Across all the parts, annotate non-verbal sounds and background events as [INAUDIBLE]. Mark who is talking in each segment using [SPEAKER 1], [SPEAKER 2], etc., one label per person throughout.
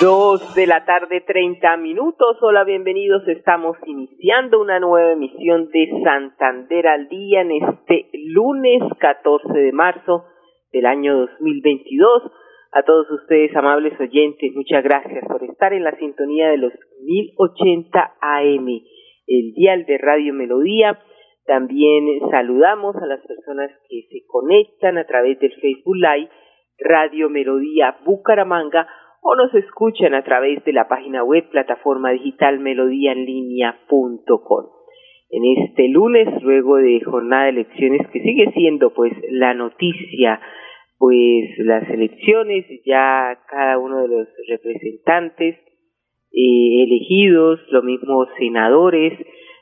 [SPEAKER 1] Dos de la tarde, treinta minutos. Hola, bienvenidos. Estamos iniciando una nueva emisión de Santander al Día en este lunes 14 de marzo del año 2022. A todos ustedes, amables oyentes, muchas gracias por estar en la sintonía de los 1080 AM, el dial de Radio Melodía. También saludamos a las personas que se conectan a través del Facebook Live, Radio Melodía Bucaramanga o nos escuchan a través de la página web plataforma digital melodíaenlínea.com. En este lunes, luego de jornada de elecciones que sigue siendo pues la noticia, pues las elecciones, ya cada uno de los representantes eh, elegidos, lo mismo senadores,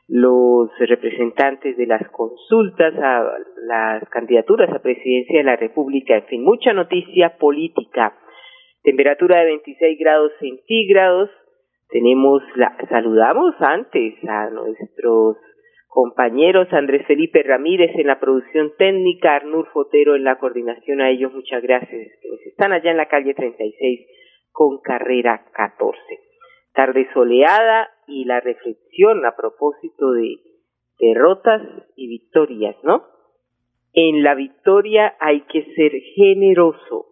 [SPEAKER 1] los representantes de las consultas a las candidaturas a presidencia de la República, en fin, mucha noticia política temperatura de 26 grados centígrados. Tenemos la, saludamos antes a nuestros compañeros Andrés Felipe Ramírez en la producción técnica, Arnur Fotero en la coordinación, a ellos muchas gracias, están allá en la calle 36 con carrera 14. Tarde soleada y la reflexión a propósito de derrotas y victorias, ¿no? En la victoria hay que ser generoso,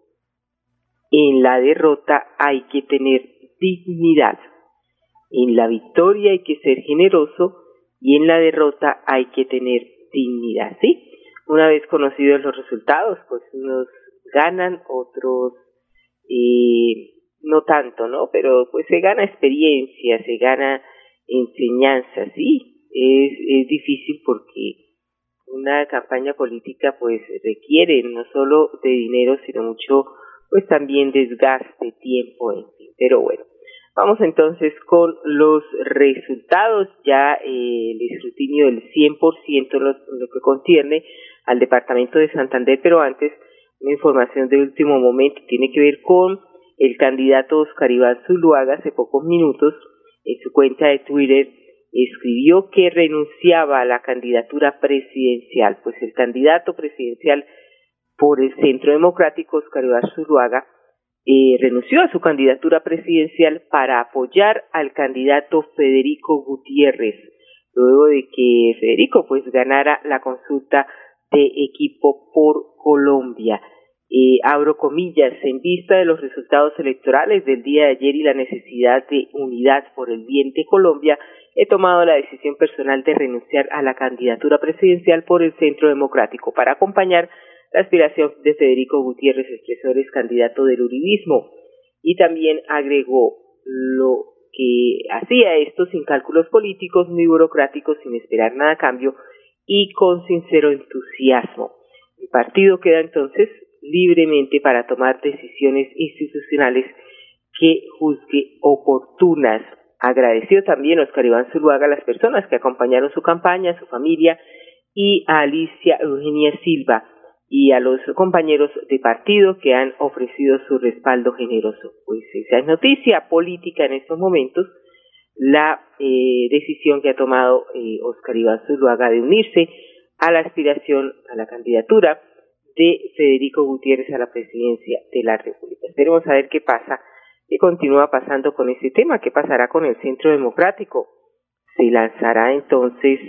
[SPEAKER 1] en la derrota hay que tener dignidad. En la victoria hay que ser generoso y en la derrota hay que tener dignidad, ¿sí? Una vez conocidos los resultados, pues unos ganan, otros eh, no tanto, ¿no? Pero pues se gana experiencia, se gana enseñanza, sí. Es, es difícil porque una campaña política pues requiere no solo de dinero, sino mucho pues también desgaste, tiempo, en fin. Pero bueno, vamos entonces con los resultados, ya eh, el escrutinio del 100% lo, lo que concierne al departamento de Santander, pero antes una información de último momento tiene que ver con el candidato Oscar Iván Zuluaga hace pocos minutos en su cuenta de Twitter escribió que renunciaba a la candidatura presidencial, pues el candidato presidencial por el Centro Democrático, Oscar Iván Zuluaga, eh, renunció a su candidatura presidencial para apoyar al candidato Federico Gutiérrez, luego de que Federico pues ganara la consulta de equipo por Colombia. Abro comillas, en vista de los resultados electorales del día de ayer y la necesidad de unidad por el bien de Colombia, he tomado la decisión personal de renunciar a la candidatura presidencial por el Centro Democrático para acompañar la aspiración de Federico Gutiérrez, expresores candidato del uribismo, y también agregó lo que hacía esto sin cálculos políticos ni burocráticos, sin esperar nada a cambio y con sincero entusiasmo. El partido queda entonces libremente para tomar decisiones institucionales que juzgue oportunas. Agradeció también Oscar Iván Zuluaga a las personas que acompañaron su campaña, su familia y a Alicia Eugenia Silva, y a los compañeros de partido que han ofrecido su respaldo generoso. Pues esa es noticia política en estos momentos, la eh, decisión que ha tomado eh, Oscar Iván Zuluaga de unirse a la aspiración a la candidatura de Federico Gutiérrez a la presidencia de la República. Esperemos a ver qué pasa, qué continúa pasando con ese tema, qué pasará con el Centro Democrático. Se lanzará entonces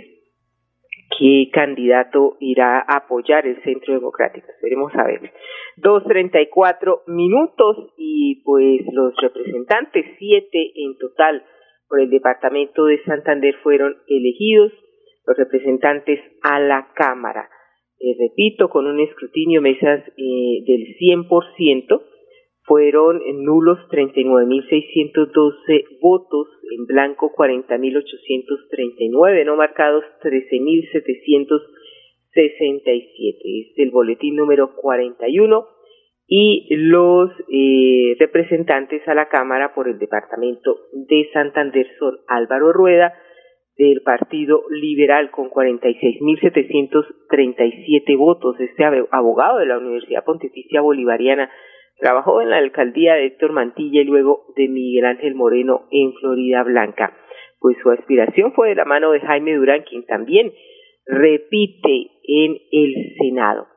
[SPEAKER 1] qué candidato irá a apoyar el Centro Democrático. Esperemos a ver. Dos treinta y cuatro minutos y pues los representantes, siete en total por el departamento de Santander fueron elegidos, los representantes a la Cámara. Eh, repito, con un escrutinio mesas eh, del 100%, fueron nulos 39.612 votos, en blanco 40.839, no marcados 13.760 67. Es el boletín número 41 y los eh, representantes a la Cámara por el Departamento de Santander son Álvaro Rueda del Partido Liberal con 46.737 votos. Este abogado de la Universidad Pontificia Bolivariana trabajó en la alcaldía de Héctor Mantilla y luego de Miguel Ángel Moreno en Florida Blanca. Pues su aspiración fue de la mano de Jaime Durán, quien también repite en el Senado.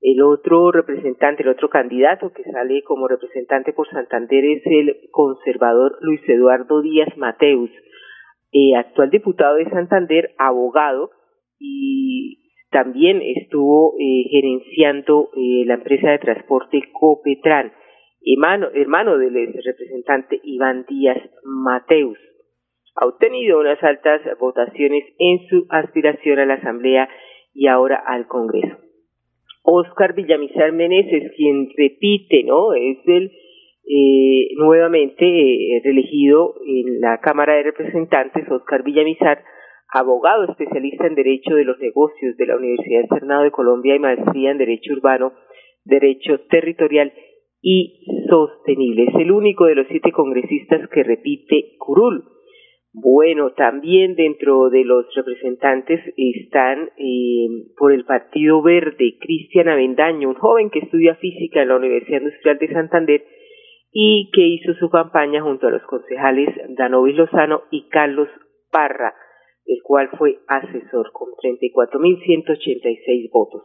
[SPEAKER 1] El otro representante, el otro candidato que sale como representante por Santander es el conservador Luis Eduardo Díaz Mateus, eh, actual diputado de Santander, abogado y también estuvo eh, gerenciando eh, la empresa de transporte Copetran, hermano, del representante Iván Díaz Mateus. Ha obtenido unas altas votaciones en su aspiración a la Asamblea y ahora al Congreso. Oscar Villamizar Meneses, quien repite, ¿no? Es el eh, nuevamente eh, reelegido en la Cámara de Representantes, Oscar Villamizar, abogado especialista en Derecho de los Negocios de la Universidad Externado de Colombia y maestría en Derecho Urbano, Derecho Territorial y Sostenible. Es el único de los siete congresistas que repite curul. Bueno, también dentro de los representantes están eh, por el Partido Verde Cristian Avendaño, un joven que estudia física en la Universidad Industrial de Santander y que hizo su campaña junto a los concejales Danovis Lozano y Carlos Parra, el cual fue asesor con 34.186 votos.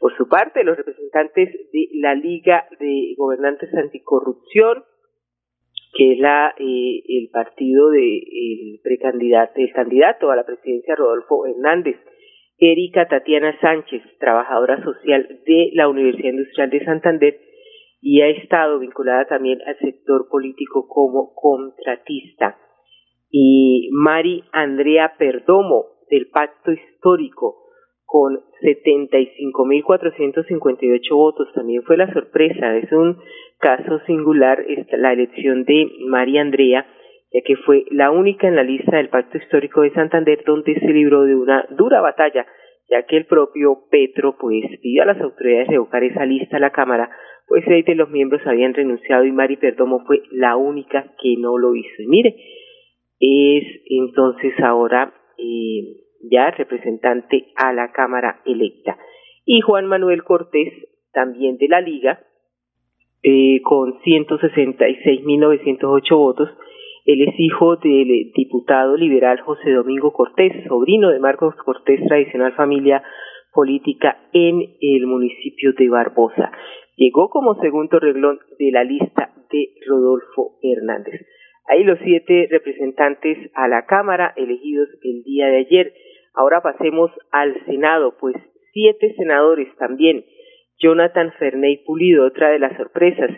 [SPEAKER 1] Por su parte, los representantes de la Liga de Gobernantes Anticorrupción, que es la eh, el partido de el precandidato el candidato a la presidencia Rodolfo Hernández Erika Tatiana Sánchez trabajadora social de la Universidad Industrial de Santander y ha estado vinculada también al sector político como contratista y Mari Andrea Perdomo del Pacto Histórico con 75.458 votos. También fue la sorpresa, es un caso singular la elección de María Andrea, ya que fue la única en la lista del Pacto Histórico de Santander donde se libró de una dura batalla, ya que el propio Petro pues pidió a las autoridades revocar esa lista a la Cámara, pues seis de los miembros habían renunciado y Mari Perdomo fue la única que no lo hizo. Y mire, es entonces ahora eh, ya representante a la Cámara electa. Y Juan Manuel Cortés, también de la Liga, eh, con 166.908 votos. Él es hijo del diputado liberal José Domingo Cortés, sobrino de Marcos Cortés, tradicional familia política en el municipio de Barbosa. Llegó como segundo reglón de la lista de Rodolfo Hernández. Ahí los siete representantes a la Cámara elegidos el día de ayer. Ahora pasemos al Senado, pues siete senadores también. Jonathan Ferney Pulido, otra de las sorpresas,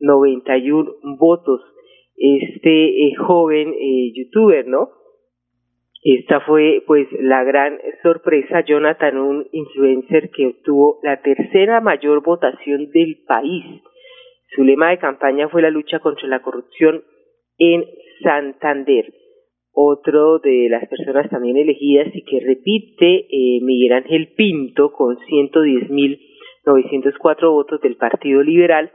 [SPEAKER 1] 189.291 votos. Este eh, joven eh, youtuber, ¿no? Esta fue pues la gran sorpresa, Jonathan, un influencer que obtuvo la tercera mayor votación del país. Su lema de campaña fue la lucha contra la corrupción en Santander otro de las personas también elegidas y que repite eh, Miguel Ángel Pinto con 110.904 votos del Partido Liberal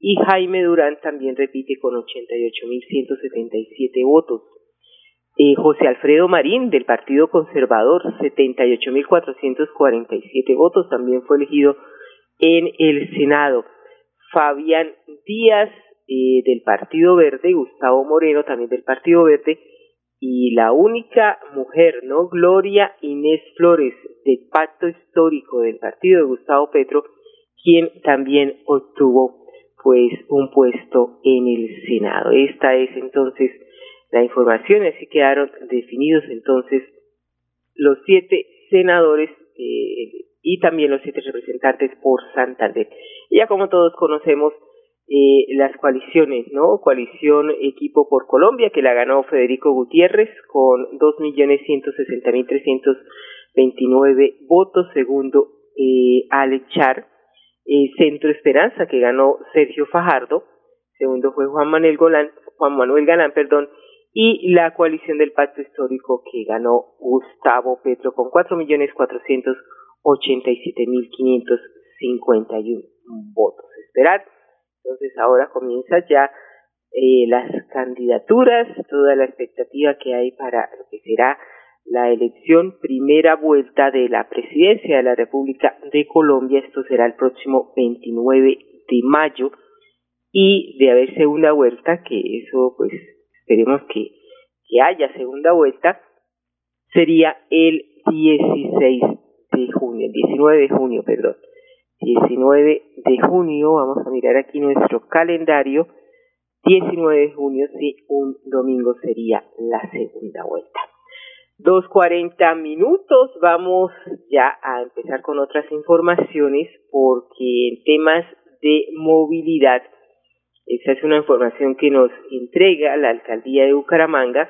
[SPEAKER 1] y Jaime Durán también repite con 88.177 votos. Eh, José Alfredo Marín del Partido Conservador, 78.447 votos, también fue elegido en el Senado. Fabián Díaz eh, del Partido Verde, Gustavo Moreno también del Partido Verde, y la única mujer, ¿no? Gloria Inés Flores, del Pacto Histórico del Partido de Gustavo Petro, quien también obtuvo pues un puesto en el Senado. Esta es entonces la información, así quedaron definidos entonces los siete senadores eh, y también los siete representantes por Santander. Ya como todos conocemos, eh, las coaliciones, ¿no? Coalición Equipo por Colombia, que la ganó Federico Gutiérrez con 2.160.329 votos, segundo eh, Alechar, eh, Centro Esperanza, que ganó Sergio Fajardo, segundo fue Juan Manuel Golán, Juan Manuel Galán, perdón, y la coalición del pacto histórico que ganó Gustavo Petro con 4.487.551 votos. Esperar. Entonces ahora comienza ya eh, las candidaturas, toda la expectativa que hay para lo que será la elección primera vuelta de la presidencia de la República de Colombia. Esto será el próximo 29 de mayo y de haber segunda vuelta, que eso pues esperemos que, que haya segunda vuelta, sería el 16 de junio, el 19 de junio, perdón. 19 de junio, vamos a mirar aquí nuestro calendario, 19 de junio, sí, un domingo sería la segunda vuelta. Dos cuarenta minutos, vamos ya a empezar con otras informaciones porque en temas de movilidad, esa es una información que nos entrega la alcaldía de Bucaramanga,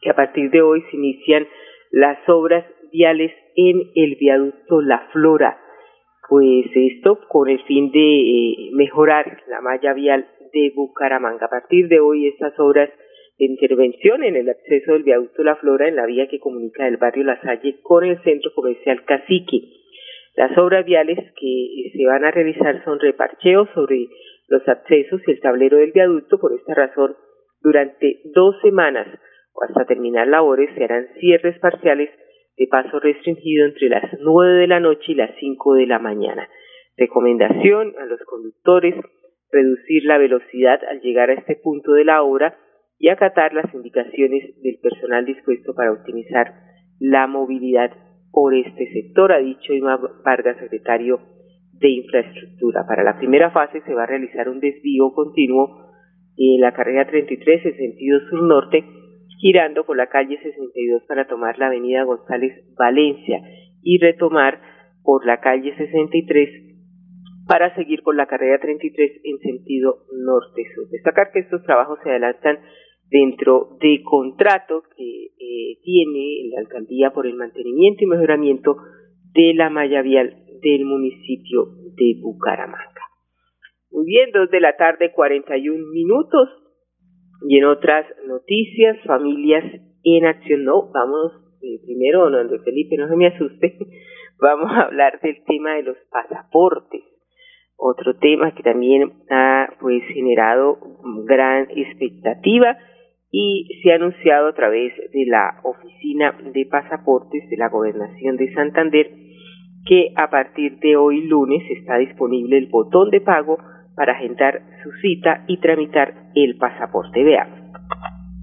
[SPEAKER 1] que a partir de hoy se inician las obras viales en el viaducto La Flora. Pues esto con el fin de eh, mejorar la malla vial de Bucaramanga. A partir de hoy estas obras intervención en el acceso del viaducto La Flora en la vía que comunica el barrio La Salle con el centro comercial Cacique. Las obras viales que se van a realizar son reparcheos sobre los accesos y el tablero del viaducto. Por esta razón, durante dos semanas o hasta terminar labores se harán cierres parciales de paso restringido entre las nueve de la noche y las cinco de la mañana. Recomendación a los conductores reducir la velocidad al llegar a este punto de la obra y acatar las indicaciones del personal dispuesto para optimizar la movilidad por este sector, ha dicho Ima Vargas, secretario de Infraestructura. Para la primera fase se va a realizar un desvío continuo en la carrera 33 en sentido sur-norte, girando por la calle 62 para tomar la avenida González Valencia y retomar por la calle 63 para seguir por la carrera 33 en sentido norte-sur. Destacar que estos trabajos se adelantan dentro de contrato que eh, tiene la alcaldía por el mantenimiento y mejoramiento de la malla vial del municipio de Bucaramanga. Muy bien, dos de la tarde, 41 minutos. Y en otras noticias, familias en acción. No, vamos eh, primero, don Andrés Felipe, no se me asuste, [LAUGHS] vamos a hablar del tema de los pasaportes. Otro tema que también ha pues generado gran expectativa y se ha anunciado a través de la Oficina de Pasaportes de la Gobernación de Santander que a partir de hoy lunes está disponible el botón de pago para agendar su cita y tramitar el pasaporte. Veamos.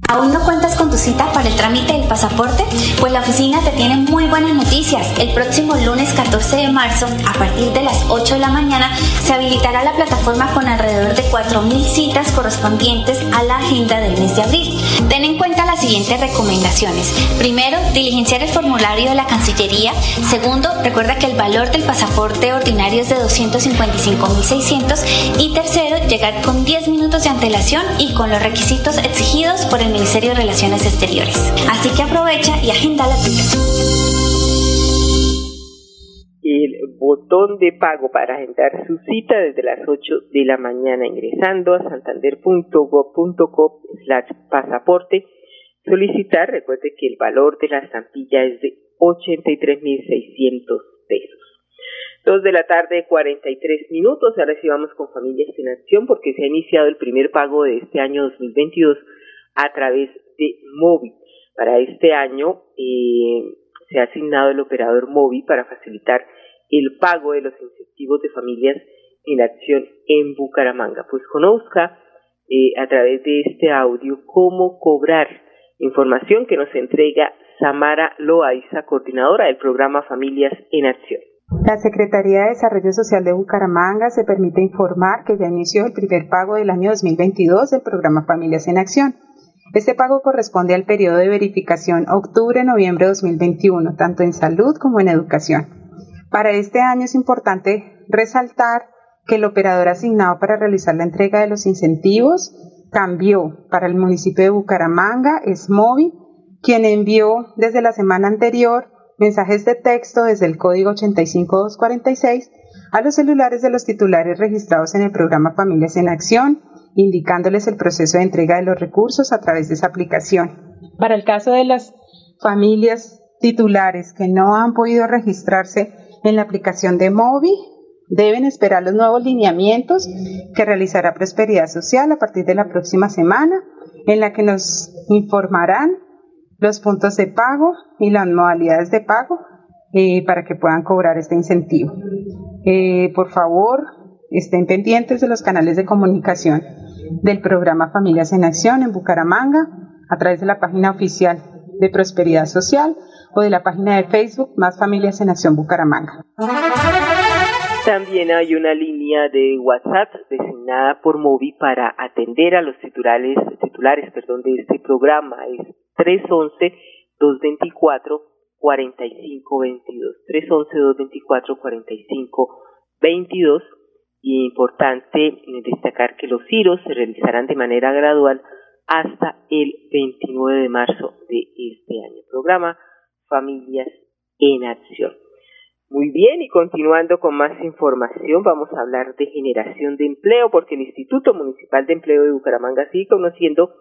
[SPEAKER 2] ¿Aún no cuentas con tu cita para el trámite del pasaporte? Pues la oficina te tiene muy buenas noticias. El próximo lunes 14 de marzo, a partir de las 8 de la mañana, se habilitará la plataforma con alrededor de 4.000 citas correspondientes a la agenda del mes de abril. Ten en cuenta las siguientes recomendaciones. Primero, diligenciar el formulario de la Cancillería. Segundo, recuerda que el valor del pasaporte ordinario es de 255.600. Y tercero, llegar con 10 minutos de antelación y con los requisitos exigidos por el Ministerio de Relaciones Exteriores. Así que aprovecha y agenda la cita.
[SPEAKER 1] El botón de pago para agendar su cita desde las 8 de la mañana ingresando a santander.gov.co slash pasaporte. Solicitar, recuerde que el valor de la estampilla es de 83.600 pesos. Dos de la tarde, 43 minutos. Ahora sí vamos con Familias en Acción porque se ha iniciado el primer pago de este año 2022 a través de Movi. Para este año eh, se ha asignado el operador Movi para facilitar el pago de los incentivos de familias en acción en Bucaramanga. Pues conozca eh, a través de este audio cómo cobrar información que nos entrega Samara Loaiza, coordinadora del programa Familias en Acción.
[SPEAKER 3] La Secretaría de Desarrollo Social de Bucaramanga se permite informar que ya inició el primer pago del año 2022 del programa Familias en Acción. Este pago corresponde al periodo de verificación octubre-noviembre 2021, tanto en salud como en educación. Para este año es importante resaltar que el operador asignado para realizar la entrega de los incentivos cambió para el municipio de Bucaramanga, es Movi, quien envió desde la semana anterior mensajes de texto desde el código 85246 a los celulares de los titulares registrados en el programa Familias en Acción indicándoles el proceso de entrega de los recursos a través de esa aplicación. Para el caso de las familias titulares que no han podido registrarse en la aplicación de móvil, deben esperar los nuevos lineamientos que realizará Prosperidad Social a partir de la próxima semana, en la que nos informarán los puntos de pago y las modalidades de pago eh, para que puedan cobrar este incentivo. Eh, por favor, estén pendientes de los canales de comunicación del programa Familias en Acción en Bucaramanga a través de la página oficial de Prosperidad Social o de la página de Facebook Más Familias en Acción Bucaramanga.
[SPEAKER 1] También hay una línea de WhatsApp designada por Movi para atender a los titulares, titulares perdón, de este programa. Es 311 224 4522. 311 224 4522. Y importante destacar que los giros se realizarán de manera gradual hasta el 29 de marzo de este año. Programa Familias en Acción. Muy bien, y continuando con más información, vamos a hablar de generación de empleo, porque el Instituto Municipal de Empleo de Bucaramanga sigue conociendo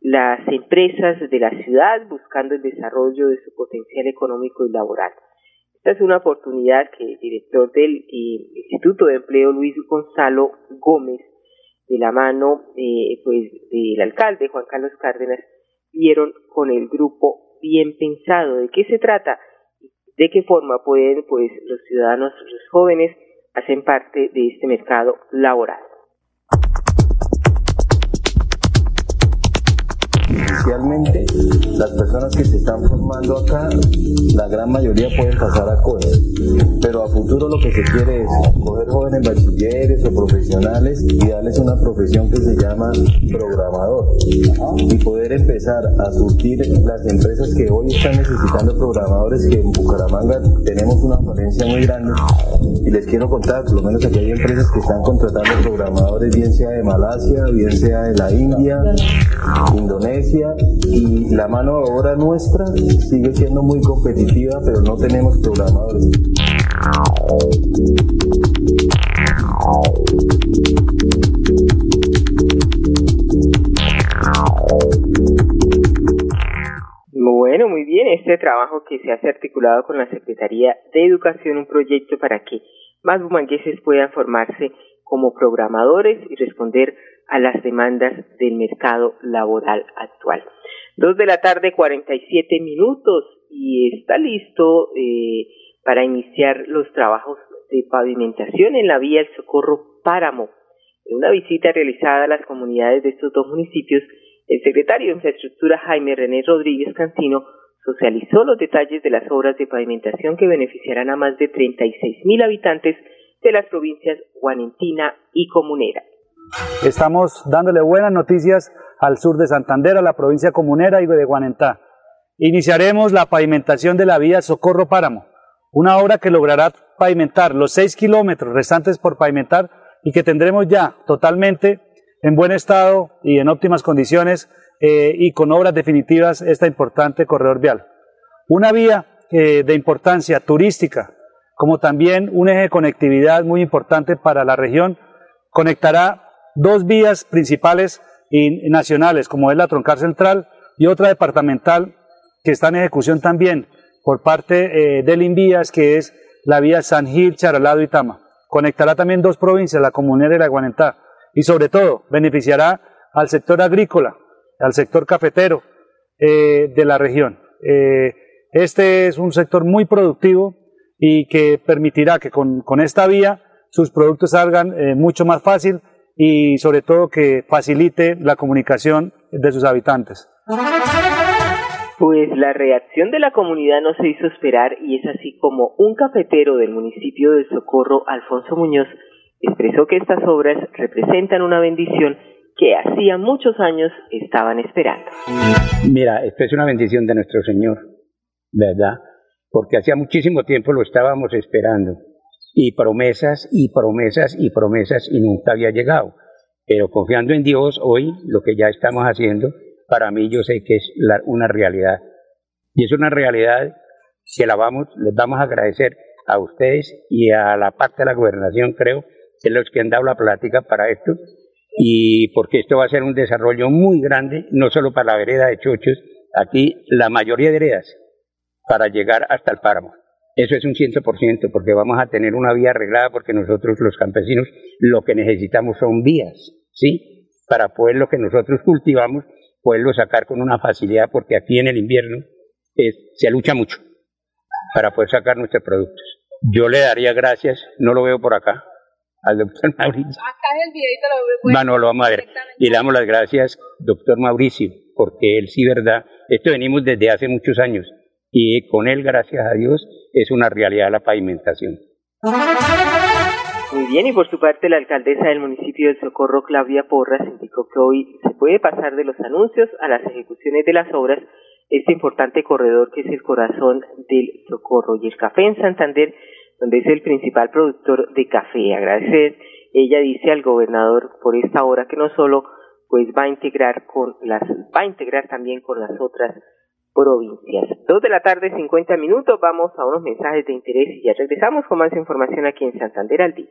[SPEAKER 1] las empresas de la ciudad buscando el desarrollo de su potencial económico y laboral. Esta es una oportunidad que el director del eh, Instituto de Empleo, Luis Gonzalo Gómez, de la mano eh, pues del alcalde Juan Carlos Cárdenas, vieron con el grupo Bien Pensado. ¿De qué se trata? de qué forma pueden pues los ciudadanos, los jóvenes, hacen parte de este mercado laboral.
[SPEAKER 4] Inicialmente, las personas que se están formando acá, la gran mayoría pueden pasar a COES, pero a futuro lo que se quiere es coger jóvenes bachilleres o profesionales y darles una profesión que se llama programador. Y poder empezar a surtir las empresas que hoy están necesitando programadores que en Bucaramanga tenemos una falencia muy grande. Y les quiero contar, por lo menos aquí hay empresas que están contratando programadores bien sea de Malasia, bien sea de la India, Indonesia y la mano de obra nuestra sigue siendo muy competitiva, pero no tenemos programadores.
[SPEAKER 1] Bueno, muy bien, este trabajo que se hace articulado con la Secretaría de Educación, un proyecto para que más bumangueses puedan formarse como programadores y responder a las demandas del mercado laboral actual. Dos de la tarde, 47 minutos y está listo eh, para iniciar los trabajos de pavimentación en la vía El Socorro Páramo. En una visita realizada a las comunidades de estos dos municipios, el secretario de Infraestructura Jaime René Rodríguez Cantino socializó los detalles de las obras de pavimentación que beneficiarán a más de 36 mil habitantes de las provincias Guanentina y Comunera.
[SPEAKER 5] Estamos dándole buenas noticias al sur de Santander, a la provincia comunera y de Guanentá. Iniciaremos la pavimentación de la vía Socorro Páramo, una obra que logrará pavimentar los seis kilómetros restantes por pavimentar y que tendremos ya totalmente en buen estado y en óptimas condiciones eh, y con obras definitivas esta importante corredor vial. Una vía eh, de importancia turística, como también un eje de conectividad muy importante para la región, conectará dos vías principales y nacionales, como es la troncal central y otra departamental que está en ejecución también por parte eh, del Invías, que es la vía San Gil, Charalado y Tama. Conectará también dos provincias, la Comunera y la Guanentá, y sobre todo beneficiará al sector agrícola, al sector cafetero eh, de la región. Eh, este es un sector muy productivo y que permitirá que con, con esta vía sus productos salgan mucho más fácil y sobre todo que facilite la comunicación de sus habitantes.
[SPEAKER 1] Pues la reacción de la comunidad no se hizo esperar y es así como un cafetero del municipio de Socorro, Alfonso Muñoz, expresó que estas obras representan una bendición que hacía muchos años estaban esperando.
[SPEAKER 6] Mira, esto es una bendición de nuestro Señor, ¿verdad? Porque hacía muchísimo tiempo lo estábamos esperando y promesas y promesas y promesas y nunca había llegado. Pero confiando en Dios hoy, lo que ya estamos haciendo, para mí yo sé que es una realidad. Y es una realidad que la vamos, les vamos a agradecer a ustedes y a la parte de la gobernación, creo, que los que han dado la plática para esto, y porque esto va a ser un desarrollo muy grande, no solo para la vereda de Chochos, aquí la mayoría de veredas, para llegar hasta el páramo. Eso es un 100%, porque vamos a tener una vía arreglada, porque nosotros los campesinos lo que necesitamos son vías, ¿sí? Para poder lo que nosotros cultivamos, poderlo sacar con una facilidad, porque aquí en el invierno se lucha mucho para poder sacar nuestros productos. Yo le daría gracias, no lo veo por acá, al doctor [LAUGHS] Mauricio. Acá en el videito lo veo. No, lo vamos a ver. Y le damos las gracias, doctor Mauricio, porque él sí, verdad, esto venimos desde hace muchos años y con él, gracias a Dios, es una realidad la pavimentación.
[SPEAKER 1] Muy bien, y por su parte la alcaldesa del municipio del Socorro, Claudia Porras, indicó que hoy se puede pasar de los anuncios a las ejecuciones de las obras este importante corredor que es el corazón del Socorro y el café en Santander, donde es el principal productor de café. Agradecer, ella dice al gobernador por esta obra que no solo pues va a integrar con las va a integrar también con las otras provincias. Dos de la tarde, 50 minutos, vamos a unos mensajes de interés y ya regresamos con más información aquí en Santander al día.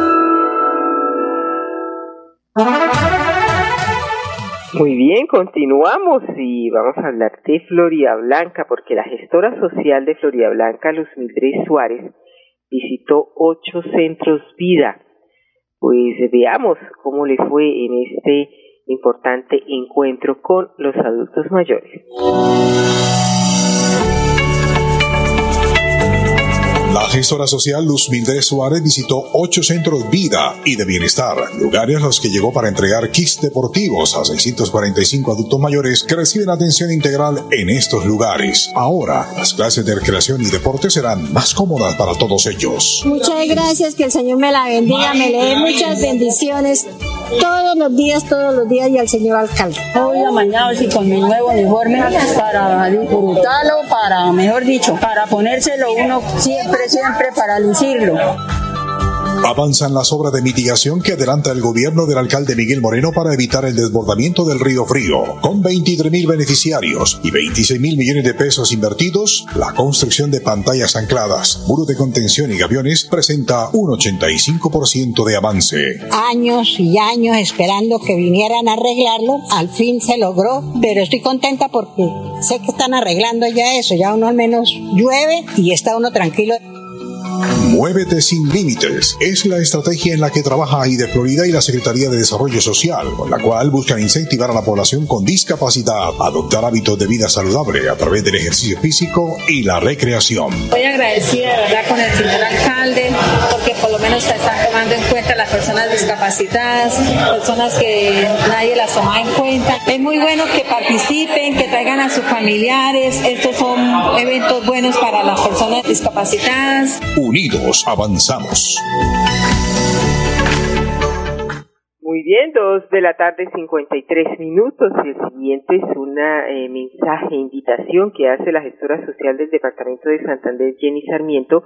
[SPEAKER 1] Muy bien, continuamos y vamos a hablar de Florida Blanca porque la gestora social de Florida Blanca, Luz Mildred Suárez, visitó ocho centros vida. Pues veamos cómo le fue en este importante encuentro con los adultos mayores.
[SPEAKER 7] La gestora social Luz Mildred Suárez visitó ocho centros vida y de bienestar, lugares a los que llegó para entregar kits deportivos a 645 adultos mayores que reciben atención integral en estos lugares. Ahora, las clases de recreación y deporte serán más cómodas para todos ellos.
[SPEAKER 8] Muchas gracias, que el Señor me la bendiga, me le dé muchas bendiciones todos los días, todos los días y al señor alcalde.
[SPEAKER 9] Hoy mañana sí con mi nuevo uniforme para disfrutarlo, para, mejor dicho, para ponérselo uno siempre, siempre para lucirlo.
[SPEAKER 7] Avanzan las obras de mitigación que adelanta el gobierno del alcalde Miguel Moreno para evitar el desbordamiento del río Frío. Con 23 mil beneficiarios y 26 mil millones de pesos invertidos, la construcción de pantallas ancladas, muro de contención y gaviones presenta un 85% de avance.
[SPEAKER 8] Años y años esperando que vinieran a arreglarlo, al fin se logró, pero estoy contenta porque sé que están arreglando ya eso, ya uno al menos llueve y está uno tranquilo.
[SPEAKER 7] Muévete sin límites es la estrategia en la que trabaja de Florida y la Secretaría de Desarrollo Social, con la cual buscan incentivar a la población con discapacidad a adoptar hábitos de vida saludable a través del ejercicio físico y la recreación.
[SPEAKER 9] Muy agradecida de verdad con el señor alcalde porque por lo menos se están tomando en cuenta las personas discapacitadas, personas que nadie las toma en cuenta. Es muy bueno que participen, que traigan a sus familiares. Estos son eventos buenos para las personas discapacitadas.
[SPEAKER 7] Unidos avanzamos.
[SPEAKER 1] Muy bien, dos de la tarde, 53 minutos. El siguiente es una eh, mensaje, invitación que hace la gestora social del Departamento de Santander, Jenny Sarmiento,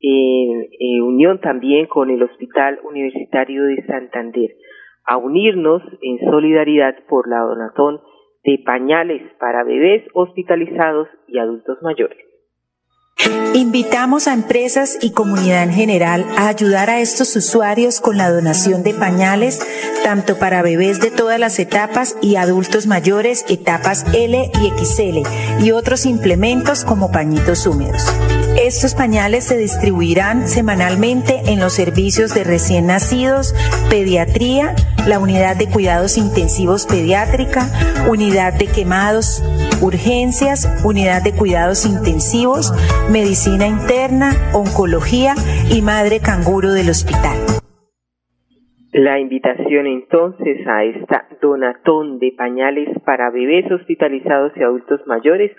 [SPEAKER 1] en, en unión también con el Hospital Universitario de Santander, a unirnos en solidaridad por la donatón de pañales para bebés hospitalizados y adultos mayores.
[SPEAKER 10] Invitamos a empresas y comunidad en general a ayudar a estos usuarios con la donación de pañales, tanto para bebés de todas las etapas y adultos mayores, etapas L y XL, y otros implementos como pañitos húmedos. Estos pañales se distribuirán semanalmente en los servicios de recién nacidos, pediatría, la unidad de cuidados intensivos pediátrica, unidad de quemados, urgencias, unidad de cuidados intensivos, medicina interna, oncología y madre canguro del hospital.
[SPEAKER 1] La invitación entonces a esta donatón de pañales para bebés hospitalizados y adultos mayores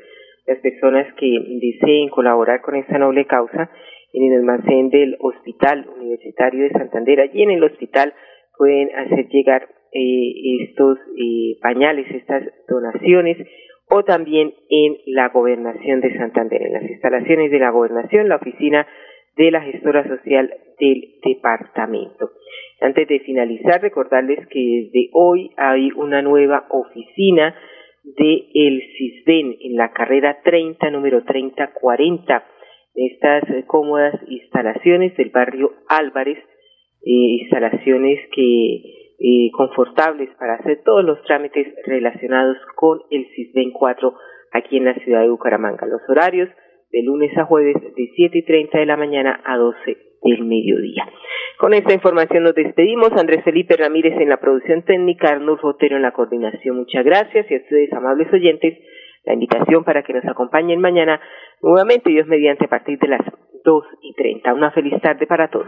[SPEAKER 1] las personas que deseen colaborar con esta noble causa en el almacén del Hospital Universitario de Santander. Allí en el hospital pueden hacer llegar eh, estos eh, pañales, estas donaciones, o también en la gobernación de Santander, en las instalaciones de la gobernación, la oficina de la gestora social del departamento. Antes de finalizar, recordarles que desde hoy hay una nueva oficina de el CISBEN en la carrera 30, número 3040. Estas cómodas instalaciones del barrio Álvarez, eh, instalaciones que confortables para hacer todos los trámites relacionados con el CISBEN 4 aquí en la ciudad de Bucaramanga. Los horarios de lunes a jueves de 7 y 30 de la mañana a 12 del mediodía. Con esta información nos despedimos. Andrés Felipe Ramírez en la producción técnica, Arnulfo Otero en la coordinación. Muchas gracias y a ustedes, amables oyentes, la invitación para que nos acompañen mañana nuevamente, Dios mediante, a partir de las 2 y 30. Una feliz tarde para todos.